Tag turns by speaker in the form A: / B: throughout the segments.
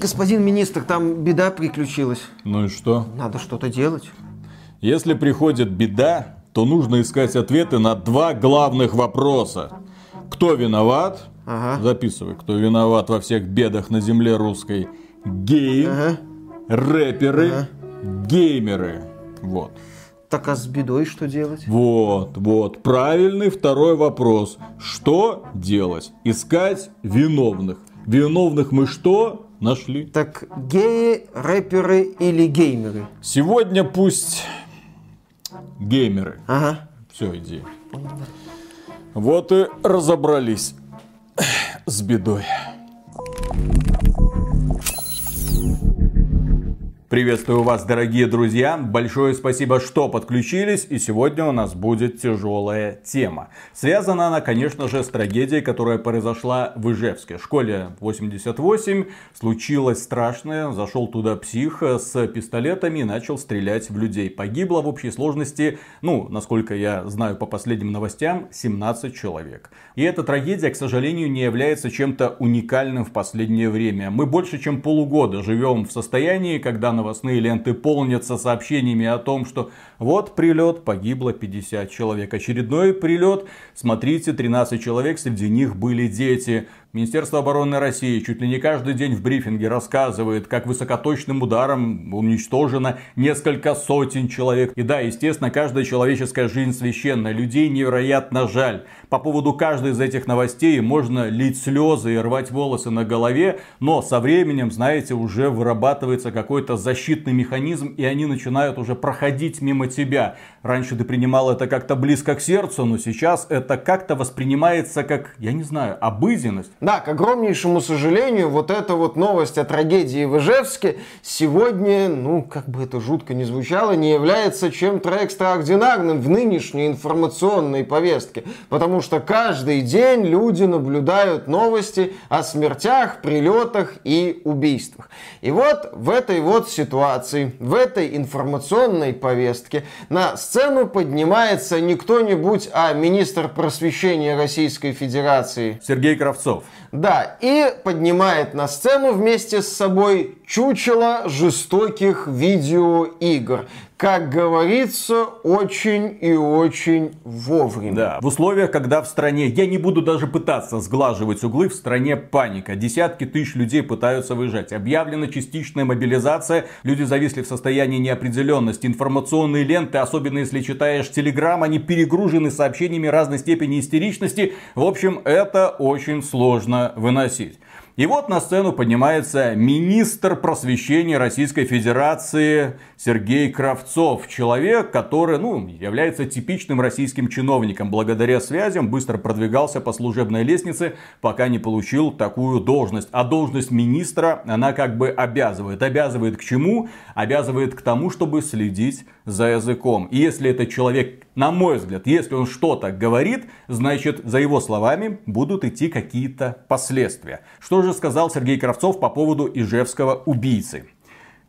A: Господин министр, там беда приключилась.
B: Ну и что?
A: Надо что-то делать.
B: Если приходит беда, то нужно искать ответы на два главных вопроса. Кто виноват?
A: Ага.
B: Записывай, кто виноват во всех бедах на земле русской. Геи,
A: Ага.
B: рэперы,
A: Ага.
B: геймеры. Вот.
A: Так а с бедой что делать?
B: Вот, вот. Правильный второй вопрос. Что делать? Искать виновных. Виновных мы что? Нашли.
A: Так геи, рэперы или геймеры?
B: Сегодня пусть геймеры.
A: Ага.
B: Все, иди. Вот и разобрались с бедой. Приветствую вас, дорогие друзья. Большое спасибо, что подключились. И сегодня у нас будет тяжелая тема. Связана она, конечно же, с трагедией, которая произошла в Ижевске. В школе 88 случилось страшное. Зашел туда псих с пистолетами и начал стрелять в людей. Погибло в общей сложности, ну, насколько я знаю по последним новостям, 17 человек. И эта трагедия, к сожалению, не является чем-то уникальным в последнее время. Мы больше чем полугода живем в состоянии, когда новостные ленты полнятся сообщениями о том, что вот прилет, погибло 50 человек. Очередной прилет, смотрите, 13 человек, среди них были дети. Министерство обороны России чуть ли не каждый день в брифинге рассказывает, как высокоточным ударом уничтожено несколько сотен человек. И да, естественно, каждая человеческая жизнь священна. Людей невероятно жаль. По поводу каждой из этих новостей можно лить слезы и рвать волосы на голове, но со временем, знаете, уже вырабатывается какой-то защитный механизм, и они начинают уже проходить мимо тебя. Раньше ты принимал это как-то близко к сердцу, но сейчас это как-то воспринимается как, я не знаю, обыденность.
A: Да, к огромнейшему сожалению, вот эта вот новость о трагедии в Ижевске сегодня, ну, как бы это жутко не звучало, не является чем-то экстраординарным в нынешней информационной повестке. Потому что каждый день люди наблюдают новости о смертях, прилетах и убийствах. И вот в этой вот ситуации, в этой информационной повестке на сцену поднимается не кто-нибудь, а министр просвещения Российской Федерации
B: Сергей Кравцов.
A: Да, и поднимает на сцену вместе с собой чучело жестоких видеоигр. Как говорится, очень и очень вовремя.
B: Да, в условиях, когда в стране, я не буду даже пытаться сглаживать углы, в стране паника. Десятки тысяч людей пытаются выезжать. Объявлена частичная мобилизация. Люди зависли в состоянии неопределенности. Информационные ленты, особенно если читаешь Телеграм, они перегружены сообщениями разной степени истеричности. В общем, это очень сложно выносить. И вот на сцену поднимается министр просвещения Российской Федерации Сергей Кравцов. Человек, который ну, является типичным российским чиновником. Благодаря связям быстро продвигался по служебной лестнице, пока не получил такую должность. А должность министра, она как бы обязывает. Обязывает к чему? Обязывает к тому, чтобы следить за языком. И если этот человек, на мой взгляд, если он что-то говорит, значит за его словами будут идти какие-то последствия. Что же сказал Сергей Кравцов по поводу ижевского убийцы?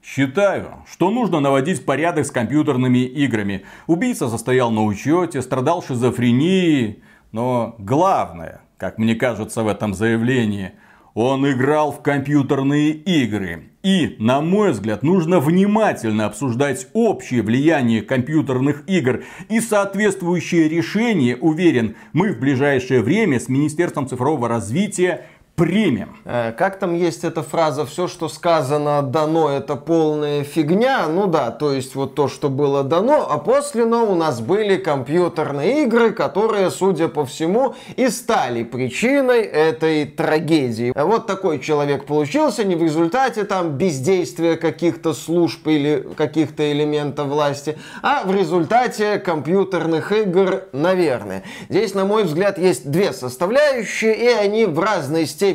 B: Считаю, что нужно наводить порядок с компьютерными играми. Убийца состоял на учете, страдал шизофренией. Но главное, как мне кажется в этом заявлении, он играл в компьютерные игры. И, на мой взгляд, нужно внимательно обсуждать общее влияние компьютерных игр и соответствующие решения, уверен, мы в ближайшее время с Министерством цифрового развития примем.
A: Э, Как там есть эта фраза, все, что сказано дано, это полная фигня. Ну да, то есть вот то, что было дано, а после но у нас были компьютерные игры, которые, судя по всему, и стали причиной этой трагедии. Вот такой человек получился не в результате там бездействия каких-то служб или каких-то элементов власти, а в результате компьютерных игр, наверное. Здесь, на мой взгляд, есть две составляющие, и они в разной степени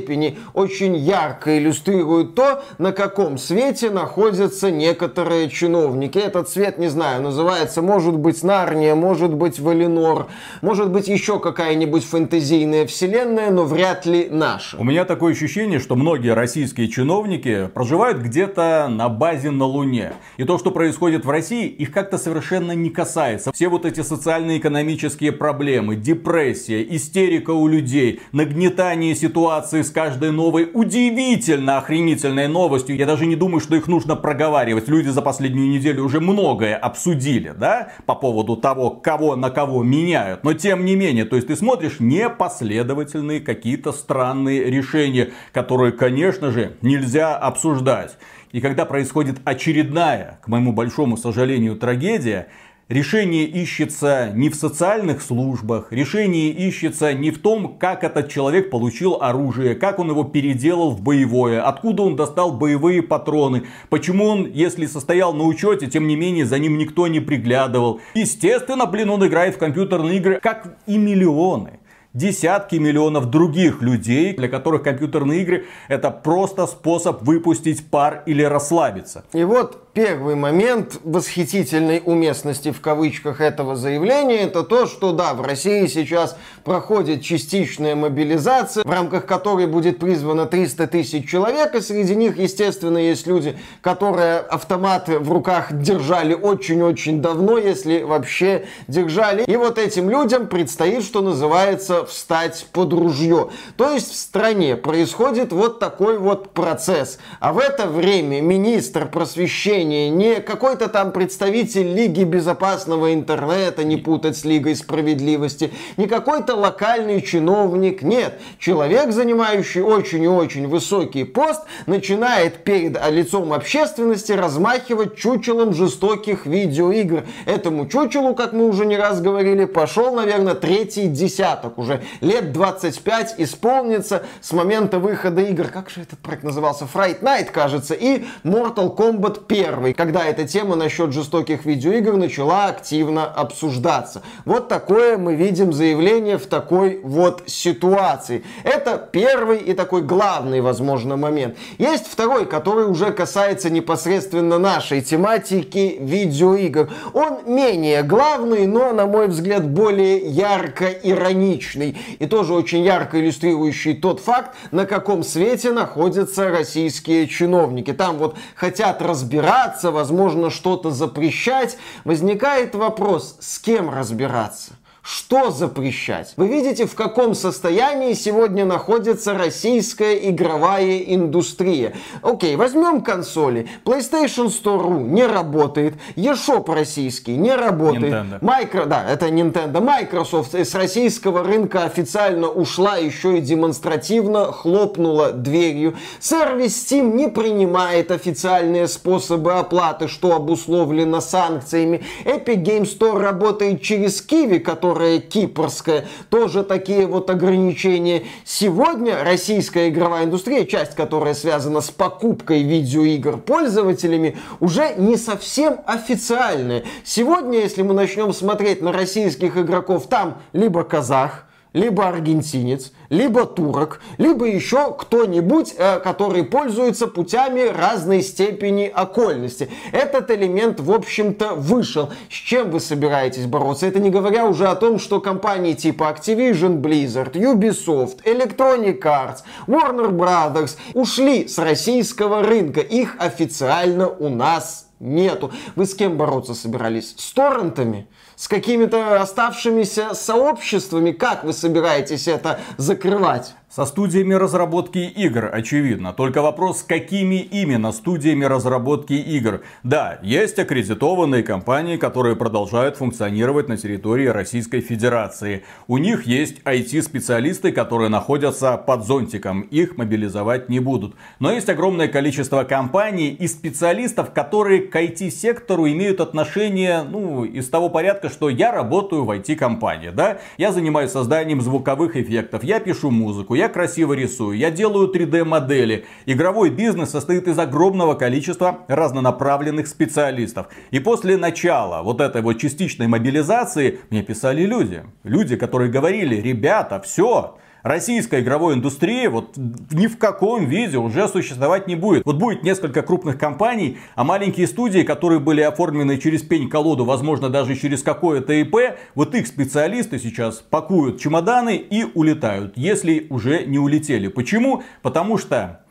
A: очень ярко иллюстрируют то, на каком свете находятся некоторые чиновники. Этот свет, не знаю, называется, может быть, Нарния, может быть, Валинор, может быть, еще какая-нибудь фэнтезийная вселенная, но вряд ли наша.
B: У меня такое ощущение, что многие российские чиновники проживают где-то на базе на Луне. И то, что происходит в России, их как-то совершенно не касается. Все вот эти социально-экономические проблемы, депрессия, истерика у людей, нагнетание ситуации с каждой новой удивительно охренительной новостью. Я даже не думаю, что их нужно проговаривать. Люди за последнюю неделю уже многое обсудили, да, по поводу того, кого на кого меняют. Но тем не менее, то есть ты смотришь непоследовательные какие-то странные решения, которые, конечно же, нельзя обсуждать. И когда происходит очередная, к моему большому сожалению, трагедия, Решение ищется не в социальных службах, решение ищется не в том, как этот человек получил оружие, как он его переделал в боевое, откуда он достал боевые патроны, почему он, если состоял на учете, тем не менее за ним никто не приглядывал. Естественно, блин, он играет в компьютерные игры, как и миллионы десятки миллионов других людей, для которых компьютерные игры это просто способ выпустить пар или расслабиться.
A: И вот первый момент восхитительной уместности в кавычках этого заявления, это то, что да, в России сейчас проходит частичная мобилизация, в рамках которой будет призвано 300 тысяч человек, и среди них, естественно, есть люди, которые автоматы в руках держали очень-очень давно, если вообще держали. И вот этим людям предстоит, что называется, встать под ружье. То есть в стране происходит вот такой вот процесс. А в это время министр просвещения решение, не какой-то там представитель Лиги безопасного интернета, не путать с Лигой справедливости, не какой-то локальный чиновник, нет. Человек, занимающий очень и очень высокий пост, начинает перед лицом общественности размахивать чучелом жестоких видеоигр. Этому чучелу, как мы уже не раз говорили, пошел, наверное, третий десяток. Уже лет 25 исполнится с момента выхода игр. Как же этот проект назывался? Fright Night, кажется, и Mortal Kombat 1 первый, когда эта тема насчет жестоких видеоигр начала активно обсуждаться. Вот такое мы видим заявление в такой вот ситуации. Это первый и такой главный, возможно, момент. Есть второй, который уже касается непосредственно нашей тематики видеоигр. Он менее главный, но, на мой взгляд, более ярко ироничный. И тоже очень ярко иллюстрирующий тот факт, на каком свете находятся российские чиновники. Там вот хотят разбираться разбираться, возможно, что-то запрещать, возникает вопрос, с кем разбираться? Что запрещать? Вы видите, в каком состоянии сегодня находится российская игровая индустрия. Окей, возьмем консоли. PlayStation Store.ru не работает. eShop российский не работает. Nintendo. Micro, да, это Nintendo. Microsoft с российского рынка официально ушла, еще и демонстративно хлопнула дверью. Сервис Steam не принимает официальные способы оплаты, что обусловлено санкциями. Epic Game Store работает через Kiwi, который которая кипрская, тоже такие вот ограничения. Сегодня российская игровая индустрия, часть которая связана с покупкой видеоигр пользователями, уже не совсем официальная. Сегодня, если мы начнем смотреть на российских игроков, там либо казах, либо аргентинец, либо турок, либо еще кто-нибудь, э, который пользуется путями разной степени окольности. Этот элемент, в общем-то, вышел. С чем вы собираетесь бороться? Это не говоря уже о том, что компании типа Activision Blizzard, Ubisoft, Electronic Arts, Warner Brothers ушли с российского рынка. Их официально у нас нету. Вы с кем бороться собирались? С торрентами? С какими-то оставшимися сообществами? Как вы собираетесь это закрывать?
B: Со студиями разработки игр, очевидно. Только вопрос, какими именно студиями разработки игр. Да, есть аккредитованные компании, которые продолжают функционировать на территории Российской Федерации. У них есть IT-специалисты, которые находятся под зонтиком. Их мобилизовать не будут. Но есть огромное количество компаний и специалистов, которые к IT-сектору имеют отношение, ну, из того порядка, что я работаю в IT-компании, да? Я занимаюсь созданием звуковых эффектов, я пишу музыку, я красиво рисую, я делаю 3D модели. Игровой бизнес состоит из огромного количества разнонаправленных специалистов. И после начала вот этой вот частичной мобилизации мне писали люди. Люди, которые говорили, ребята, все, российская игровой индустрия вот ни в каком виде уже существовать не будет. Вот будет несколько крупных компаний, а маленькие студии, которые были оформлены через пень-колоду, возможно даже через какое-то ИП, вот их специалисты сейчас пакуют чемоданы и улетают, если уже не улетели. Почему? Потому что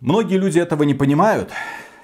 B: многие люди этого не понимают.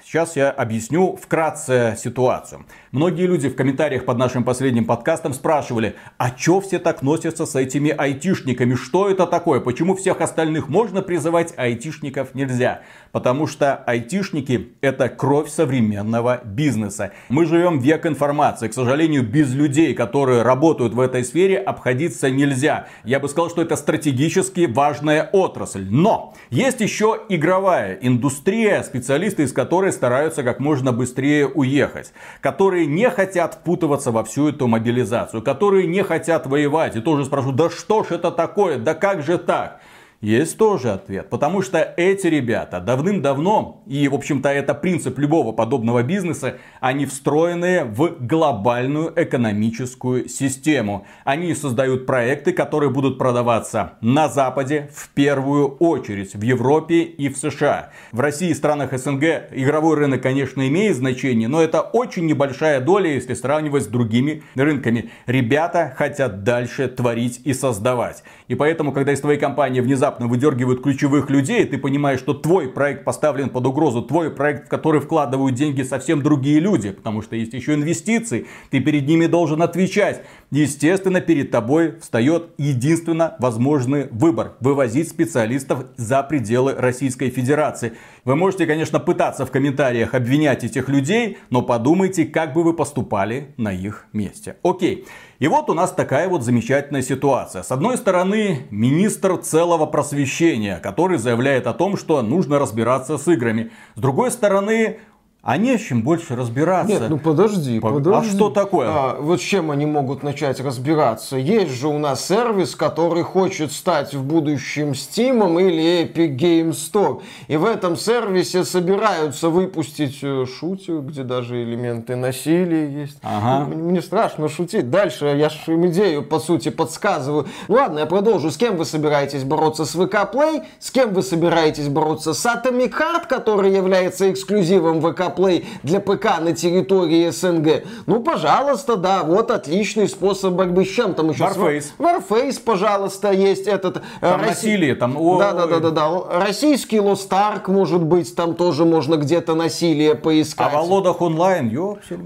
B: Сейчас я объясню вкратце ситуацию. Многие люди в комментариях под нашим последним подкастом спрашивали, а чё все так носятся с этими айтишниками? Что это такое? Почему всех остальных можно призывать, а айтишников нельзя? Потому что айтишники это кровь современного бизнеса. Мы живем век информации. К сожалению, без людей, которые работают в этой сфере, обходиться нельзя. Я бы сказал, что это стратегически важная отрасль. Но есть еще игровая индустрия, специалисты из которой стараются как можно быстрее уехать. Которые не хотят впутываться во всю эту мобилизацию. Которые не хотят воевать. И тоже спрашивают, да что ж это такое? Да как же так? Есть тоже ответ, потому что эти ребята давным-давно, и в общем-то это принцип любого подобного бизнеса, они встроены в глобальную экономическую систему. Они создают проекты, которые будут продаваться на Западе в первую очередь, в Европе и в США. В России и странах СНГ игровой рынок, конечно, имеет значение, но это очень небольшая доля, если сравнивать с другими рынками. Ребята хотят дальше творить и создавать. И поэтому, когда из твоей компании внезапно выдергивают ключевых людей, ты понимаешь, что твой проект поставлен под угрозу, твой проект, в который вкладывают деньги совсем другие люди, потому что есть еще инвестиции, ты перед ними должен отвечать. Естественно, перед тобой встает единственно возможный выбор. Вывозить специалистов за пределы Российской Федерации. Вы можете, конечно, пытаться в комментариях обвинять этих людей, но подумайте, как бы вы поступали на их месте. Окей. И вот у нас такая вот замечательная ситуация. С одной стороны, министр целого просвещения, который заявляет о том, что нужно разбираться с играми. С другой стороны, а не с чем больше разбираться.
A: Нет, ну подожди, По... подожди.
B: А что такое? А,
A: вот с чем они могут начать разбираться? Есть же у нас сервис, который хочет стать в будущем Steam или Epic Game Store. И в этом сервисе собираются выпустить э, шутер, где даже элементы насилия есть. Ага. Мне страшно шутить. Дальше я же им идею, по сути, подсказываю. Ладно, я продолжу. С кем вы собираетесь бороться? С VK Play? С кем вы собираетесь бороться? С Atomic Heart, который является эксклюзивом VK Play для ПК на территории СНГ. Ну, пожалуйста, да, вот отличный способ борьбы с чем там еще?
B: Warface.
A: Warface, пожалуйста, есть этот... Э,
B: там Росси... насилие, там...
A: Да, да, да, да, да. Российский Lost Ark, может быть, там тоже можно где-то насилие поискать.
B: А Володах онлайн, ёпсель.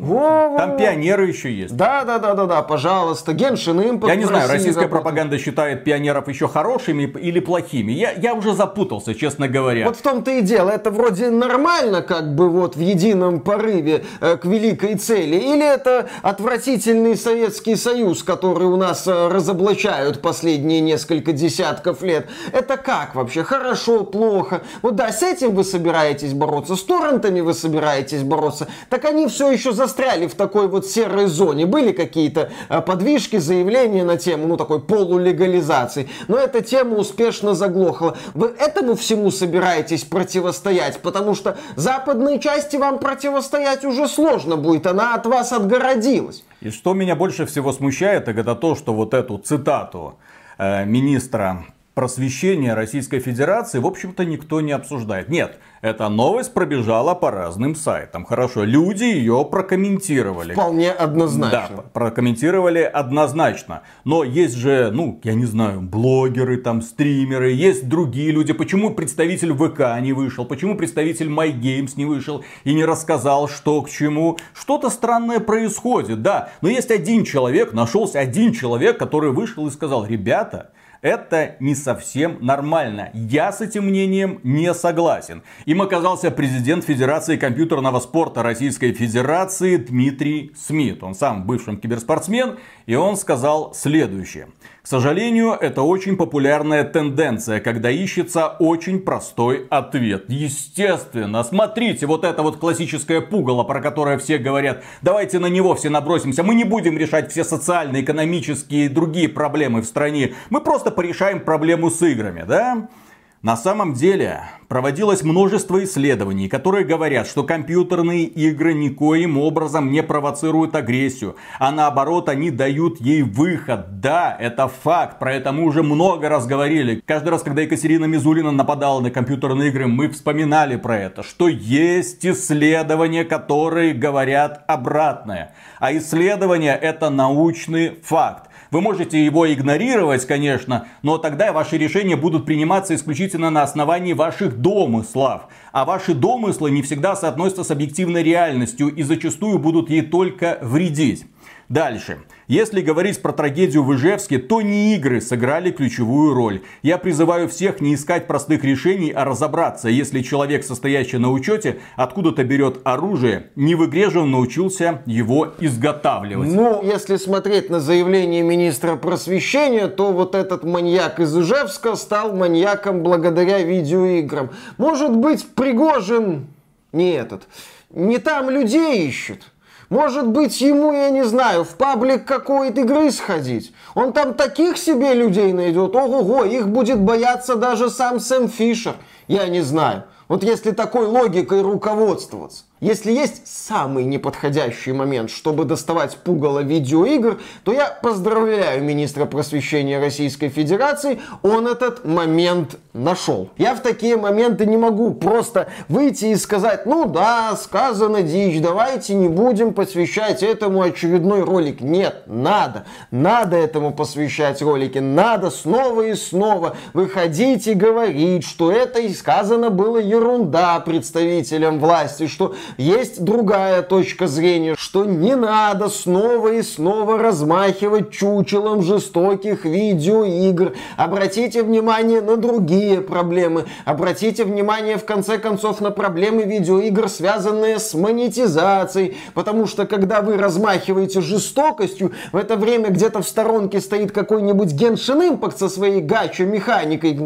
B: Там пионеры еще есть.
A: Да, да, да, да, да, пожалуйста. Геншин Impact
B: Я не знаю, российская работает. пропаганда считает пионеров еще хорошими или плохими. Я, я уже запутался, честно говоря.
A: Вот в том-то и дело. Это вроде нормально, как бы вот в едином порыве э, к великой цели? Или это отвратительный Советский Союз, который у нас э, разоблачают последние несколько десятков лет? Это как вообще? Хорошо, плохо? Вот да, с этим вы собираетесь бороться, с торрентами вы собираетесь бороться, так они все еще застряли в такой вот серой зоне. Были какие-то э, подвижки, заявления на тему, ну, такой полулегализации. Но эта тема успешно заглохла. Вы этому всему собираетесь противостоять, потому что западные части вам противостоять уже сложно будет, она от вас отгородилась.
B: И что меня больше всего смущает, это то, что вот эту цитату э, министра просвещения Российской Федерации, в общем-то, никто не обсуждает. Нет, эта новость пробежала по разным сайтам. Хорошо, люди ее прокомментировали.
A: Вполне однозначно.
B: Да, прокомментировали однозначно. Но есть же, ну, я не знаю, блогеры, там, стримеры, есть другие люди. Почему представитель ВК не вышел? Почему представитель MyGames не вышел и не рассказал, что к чему? Что-то странное происходит, да. Но есть один человек, нашелся один человек, который вышел и сказал, ребята, это не совсем нормально. Я с этим мнением не согласен. Им оказался президент Федерации компьютерного спорта Российской Федерации Дмитрий Смит. Он сам бывший киберспортсмен, и он сказал следующее. К сожалению, это очень популярная тенденция, когда ищется очень простой ответ. Естественно, смотрите, вот это вот классическое пугало, про которое все говорят, давайте на него все набросимся, мы не будем решать все социальные, экономические и другие проблемы в стране, мы просто порешаем проблему с играми, да? На самом деле проводилось множество исследований, которые говорят, что компьютерные игры никоим образом не провоцируют агрессию, а наоборот они дают ей выход. Да, это факт, про это мы уже много раз говорили. Каждый раз, когда Екатерина Мизулина нападала на компьютерные игры, мы вспоминали про это, что есть исследования, которые говорят обратное. А исследования это научный факт. Вы можете его игнорировать, конечно, но тогда ваши решения будут приниматься исключительно на основании ваших домыслов. А ваши домыслы не всегда соотносятся с объективной реальностью и зачастую будут ей только вредить. Дальше. Если говорить про трагедию в Ижевске, то не игры сыграли ключевую роль. Я призываю всех не искать простых решений, а разобраться, если человек, состоящий на учете, откуда-то берет оружие, не в игре же он научился его изготавливать.
A: Ну, если смотреть на заявление министра просвещения, то вот этот маньяк из Ижевска стал маньяком благодаря видеоиграм. Может быть, Пригожин не этот, не там людей ищет. Может быть, ему, я не знаю, в паблик какой-то игры сходить. Он там таких себе людей найдет. Ого-го, их будет бояться даже сам Сэм Фишер. Я не знаю. Вот если такой логикой руководствоваться. Если есть самый неподходящий момент, чтобы доставать пугало видеоигр, то я поздравляю министра просвещения Российской Федерации, он этот момент нашел. Я в такие моменты не могу просто выйти и сказать, ну да, сказано дичь, давайте не будем посвящать этому очередной ролик. Нет, надо, надо этому посвящать ролики, надо снова и снова выходить и говорить, что это и сказано было ерунда представителям власти, что есть другая точка зрения, что не надо снова и снова размахивать чучелом жестоких видеоигр. Обратите внимание на другие проблемы. Обратите внимание, в конце концов, на проблемы видеоигр, связанные с монетизацией. Потому что, когда вы размахиваете жестокостью, в это время где-то в сторонке стоит какой-нибудь Genshin Impact со своей гачо-механикой,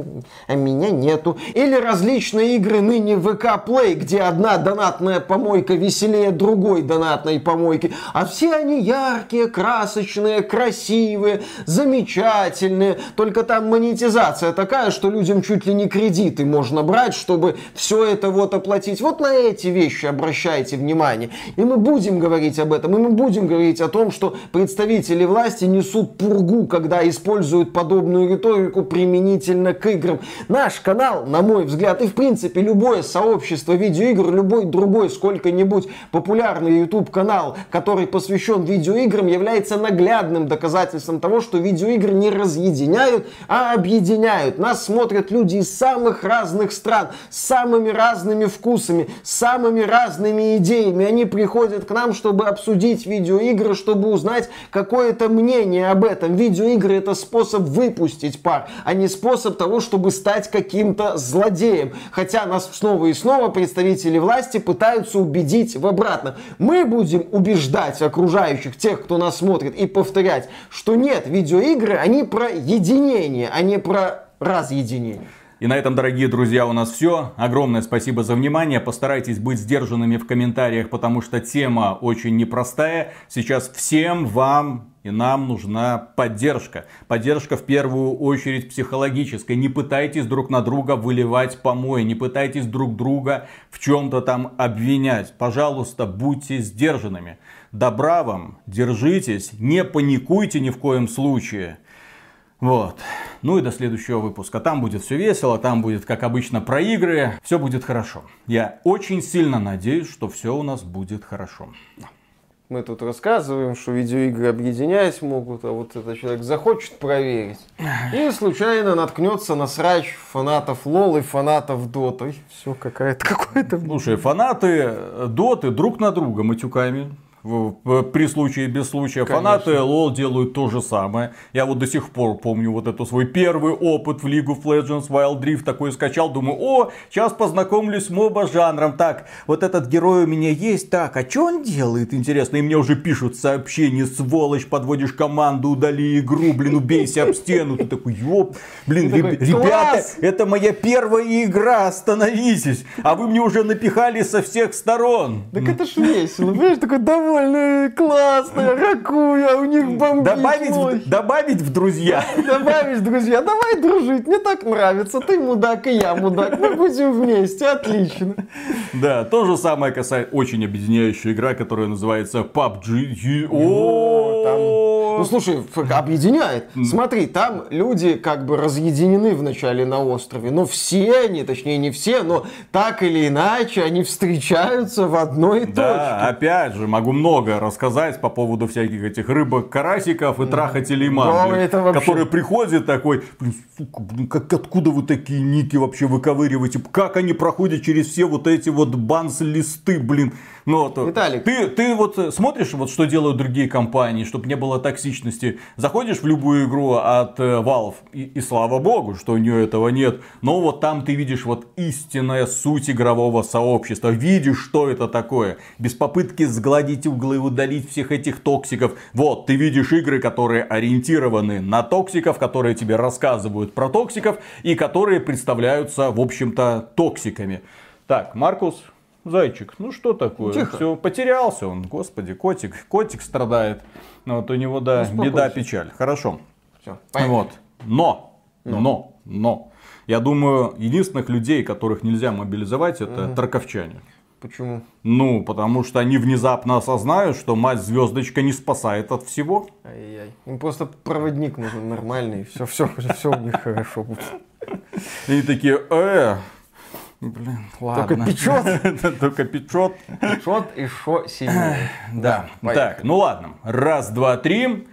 A: а меня нету. Или различные игры ныне ВК Play, где одна донатная помойка веселее другой донатной помойки. А все они яркие, красочные, красивые, замечательные. Только там монетизация такая, что людям чуть ли не кредиты можно брать, чтобы все это вот оплатить. Вот на эти вещи обращайте внимание. И мы будем говорить об этом. И мы будем говорить о том, что представители власти несут пургу, когда используют подобную риторику применительно к играм. Наш канал, на мой взгляд, и в принципе любое сообщество видеоигр, любой другой сколько-нибудь популярный YouTube канал, который посвящен видеоиграм, является наглядным доказательством того, что видеоигры не разъединяют, а объединяют. Нас смотрят люди из самых разных стран, с самыми разными вкусами, с самыми разными идеями. Они приходят к нам, чтобы обсудить видеоигры, чтобы узнать какое-то мнение об этом. Видеоигры это способ выпустить пар, а не способ того, чтобы стать каким-то злодеем. Хотя нас снова и снова представители власти пытаются убедить в обратном. Мы будем убеждать окружающих, тех, кто нас смотрит, и повторять, что нет, видеоигры, они про единение, а не про разъединение.
B: И на этом, дорогие друзья, у нас все. Огромное спасибо за внимание. Постарайтесь быть сдержанными в комментариях, потому что тема очень непростая. Сейчас всем вам и нам нужна поддержка. Поддержка в первую очередь психологическая. Не пытайтесь друг на друга выливать помои. Не пытайтесь друг друга в чем-то там обвинять. Пожалуйста, будьте сдержанными. Добра вам, держитесь, не паникуйте ни в коем случае. Вот. Ну и до следующего выпуска. Там будет все весело, там будет, как обычно, про игры. Все будет хорошо. Я очень сильно надеюсь, что все у нас будет хорошо.
A: Мы тут рассказываем, что видеоигры объединять могут, а вот этот человек захочет проверить. И случайно наткнется на срач фанатов Лол и фанатов Доты. Все, какая-то какое-то...
B: Слушай, фанаты Доты друг на друга матюками при случае без случая. Конечно. Фанаты лол делают то же самое. Я вот до сих пор помню вот это свой первый опыт в League of Legends Wild Rift. Такой скачал, думаю, о, сейчас познакомлюсь с моба жанром. Так, вот этот герой у меня есть. Так, а что он делает, интересно? И мне уже пишут сообщения, сволочь, подводишь команду, удали игру, блин, убейся об стену. Ты такой, ёп, блин, реб- ребята, это моя первая игра, остановитесь. А вы мне уже напихали со всех сторон.
A: Так это ж весело, понимаешь, такой, давай прикольная, классная, ракуя, у них бомбит
B: добавить, в, добавить в друзья.
A: Добавить в друзья, давай дружить, мне так нравится, ты мудак и я мудак, мы будем вместе, отлично.
B: Да, то же самое касается очень объединяющая игра, которая называется PUBG. О, там что...
A: Ну слушай, объединяет. Смотри, там люди как бы разъединены вначале на острове, но все они, точнее не все, но так или иначе они встречаются в одной
B: Да,
A: точке.
B: опять же, могу много рассказать по поводу всяких этих рыбок, карасиков и трахателей мам,
A: Да,
B: блин,
A: это вообще-
B: который приходит такой, сука, блин, как, откуда вы такие ники вообще выковыриваете? Как они проходят через все вот эти вот банс-листы, блин? Ну, вот,
A: Виталик.
B: Ты, ты вот э, смотришь, вот что делают другие компании, чтобы не было токсичности. Заходишь в любую игру от э, Valve, и, и слава богу, что у нее этого нет. Но вот там ты видишь вот истинная суть игрового сообщества. Видишь, что это такое. Без попытки сгладить углы, удалить всех этих токсиков. Вот, ты видишь игры, которые ориентированы на токсиков, которые тебе рассказывают про токсиков и которые представляются, в общем-то, токсиками. Так, Маркус, Зайчик, ну что такое?
A: Тихо.
B: Все, потерялся он. Господи, котик, котик страдает. Ну, вот у него, да,
A: Успокойся.
B: беда, печаль. Хорошо.
A: Всё,
B: Вот. Но, но, но, Я думаю, единственных людей, которых нельзя мобилизовать, это тарковчане.
A: Почему?
B: Ну, потому что они внезапно осознают, что мать звездочка не спасает от всего.
A: Ай-яй. Им просто проводник нужен нормальный. Все, все, все у них хорошо будет.
B: И они такие, э, блин, ладно.
A: печет.
B: Только печет.
A: Шот и шо сильнее.
B: Да, так, ну ладно. Раз, два, три.